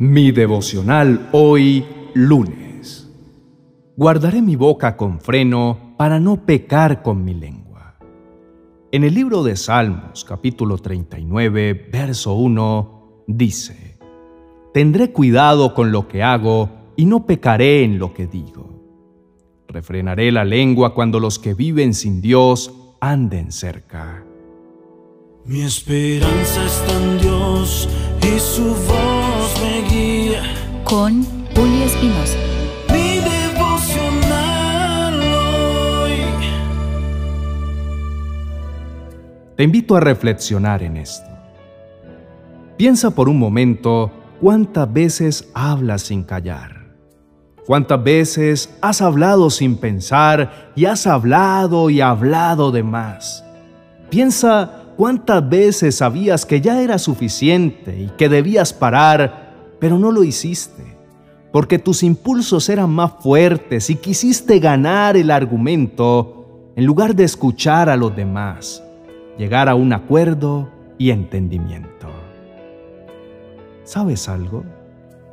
Mi devocional hoy lunes. Guardaré mi boca con freno para no pecar con mi lengua. En el libro de Salmos capítulo 39, verso 1, dice, Tendré cuidado con lo que hago y no pecaré en lo que digo. Refrenaré la lengua cuando los que viven sin Dios anden cerca. Mi esperanza está en Dios y su voz. Con Julio Espinosa. Mi devocional hoy. Te invito a reflexionar en esto. Piensa por un momento cuántas veces hablas sin callar. ¿Cuántas veces has hablado sin pensar y has hablado y hablado de más? Piensa ¿Cuántas veces sabías que ya era suficiente y que debías parar, pero no lo hiciste? Porque tus impulsos eran más fuertes y quisiste ganar el argumento en lugar de escuchar a los demás, llegar a un acuerdo y entendimiento. ¿Sabes algo?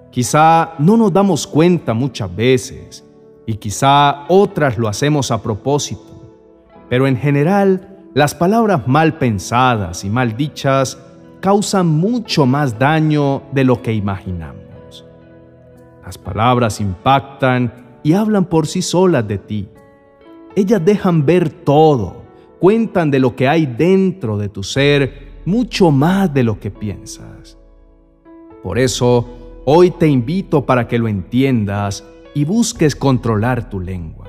Quizá no nos damos cuenta muchas veces y quizá otras lo hacemos a propósito, pero en general las palabras mal pensadas y mal dichas causan mucho más daño de lo que imaginamos. Las palabras impactan y hablan por sí solas de ti. Ellas dejan ver todo, cuentan de lo que hay dentro de tu ser mucho más de lo que piensas. Por eso, hoy te invito para que lo entiendas y busques controlar tu lengua.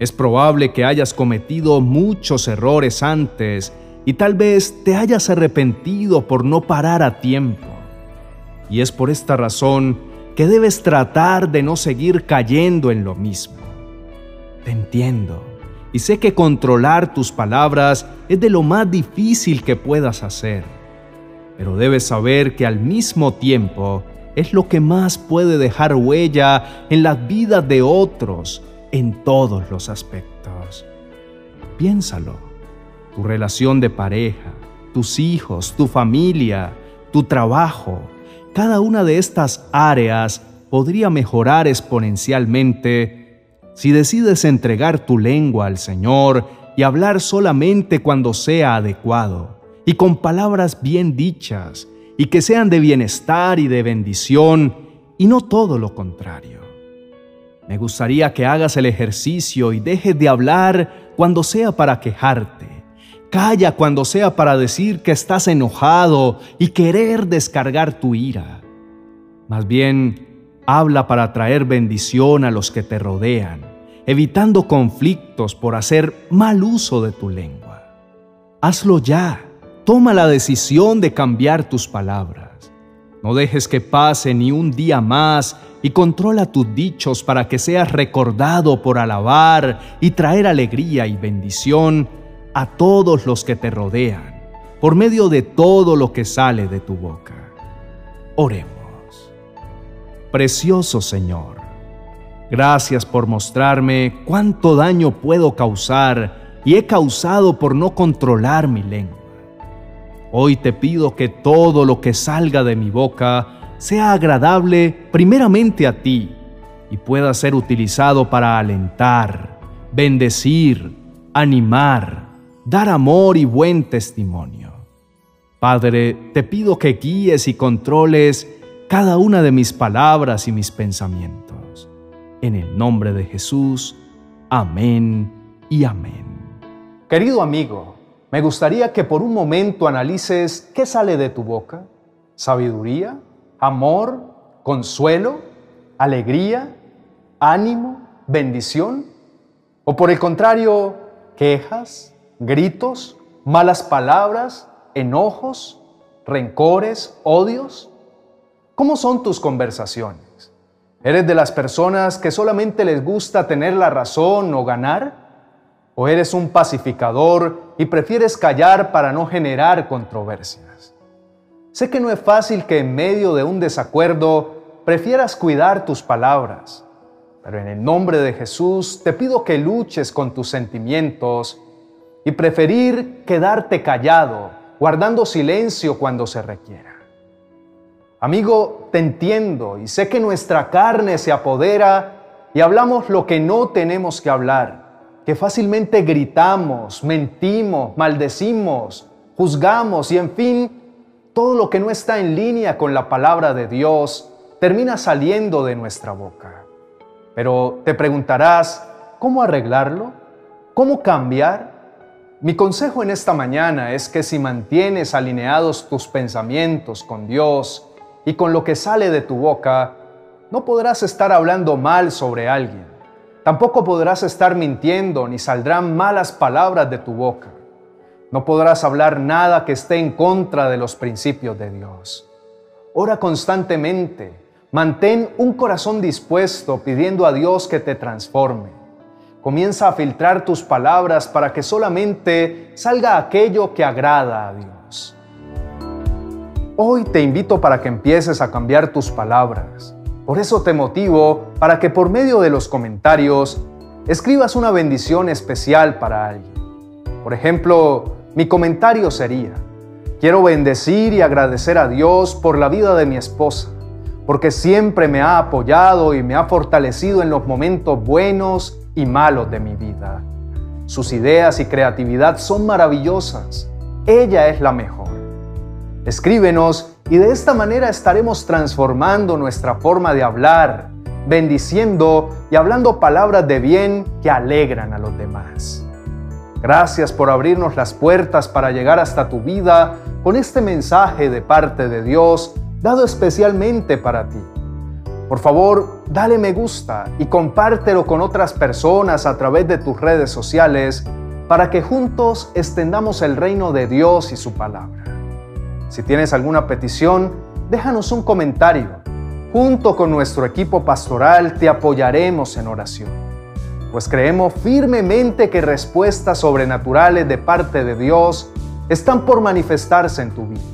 Es probable que hayas cometido muchos errores antes y tal vez te hayas arrepentido por no parar a tiempo. Y es por esta razón que debes tratar de no seguir cayendo en lo mismo. Te entiendo y sé que controlar tus palabras es de lo más difícil que puedas hacer. Pero debes saber que al mismo tiempo es lo que más puede dejar huella en las vidas de otros en todos los aspectos. Piénsalo, tu relación de pareja, tus hijos, tu familia, tu trabajo, cada una de estas áreas podría mejorar exponencialmente si decides entregar tu lengua al Señor y hablar solamente cuando sea adecuado y con palabras bien dichas y que sean de bienestar y de bendición y no todo lo contrario. Me gustaría que hagas el ejercicio y dejes de hablar cuando sea para quejarte. Calla cuando sea para decir que estás enojado y querer descargar tu ira. Más bien, habla para traer bendición a los que te rodean, evitando conflictos por hacer mal uso de tu lengua. Hazlo ya. Toma la decisión de cambiar tus palabras. No dejes que pase ni un día más y controla tus dichos para que seas recordado por alabar y traer alegría y bendición a todos los que te rodean, por medio de todo lo que sale de tu boca. Oremos. Precioso Señor, gracias por mostrarme cuánto daño puedo causar y he causado por no controlar mi lengua. Hoy te pido que todo lo que salga de mi boca sea agradable primeramente a ti y pueda ser utilizado para alentar, bendecir, animar, dar amor y buen testimonio. Padre, te pido que guíes y controles cada una de mis palabras y mis pensamientos. En el nombre de Jesús, amén y amén. Querido amigo, me gustaría que por un momento analices qué sale de tu boca. ¿Sabiduría? amor, consuelo, alegría, ánimo, bendición? ¿O por el contrario, quejas, gritos, malas palabras, enojos, rencores, odios? ¿Cómo son tus conversaciones? ¿Eres de las personas que solamente les gusta tener la razón o ganar? ¿O eres un pacificador y prefieres callar para no generar controversias? Sé que no es fácil que en medio de un desacuerdo prefieras cuidar tus palabras, pero en el nombre de Jesús te pido que luches con tus sentimientos y preferir quedarte callado, guardando silencio cuando se requiera. Amigo, te entiendo y sé que nuestra carne se apodera y hablamos lo que no tenemos que hablar, que fácilmente gritamos, mentimos, maldecimos, juzgamos y en fin, todo lo que no está en línea con la palabra de Dios termina saliendo de nuestra boca. Pero te preguntarás, ¿cómo arreglarlo? ¿Cómo cambiar? Mi consejo en esta mañana es que si mantienes alineados tus pensamientos con Dios, y con lo que sale de tu boca, no podrás estar hablando mal sobre alguien. Tampoco podrás estar mintiendo ni saldrán malas palabras de tu boca. No podrás hablar nada que esté en contra de los principios de Dios. Ora constantemente. Mantén un corazón dispuesto pidiendo a Dios que te transforme. Comienza a filtrar tus palabras para que solamente salga aquello que agrada a Dios. Hoy te invito para que empieces a cambiar tus palabras. Por eso te motivo para que por medio de los comentarios escribas una bendición especial para alguien. Por ejemplo, mi comentario sería, quiero bendecir y agradecer a Dios por la vida de mi esposa, porque siempre me ha apoyado y me ha fortalecido en los momentos buenos y malos de mi vida. Sus ideas y creatividad son maravillosas. Ella es la mejor. Escríbenos y de esta manera estaremos transformando nuestra forma de hablar, bendiciendo y hablando palabras de bien que alegran a los demás. Gracias por abrirnos las puertas para llegar hasta tu vida con este mensaje de parte de Dios dado especialmente para ti. Por favor, dale me gusta y compártelo con otras personas a través de tus redes sociales para que juntos extendamos el reino de Dios y su palabra. Si tienes alguna petición, déjanos un comentario. Junto con nuestro equipo pastoral te apoyaremos en oración, pues creemos firmemente que respuestas sobrenaturales de parte de Dios están por manifestarse en tu vida.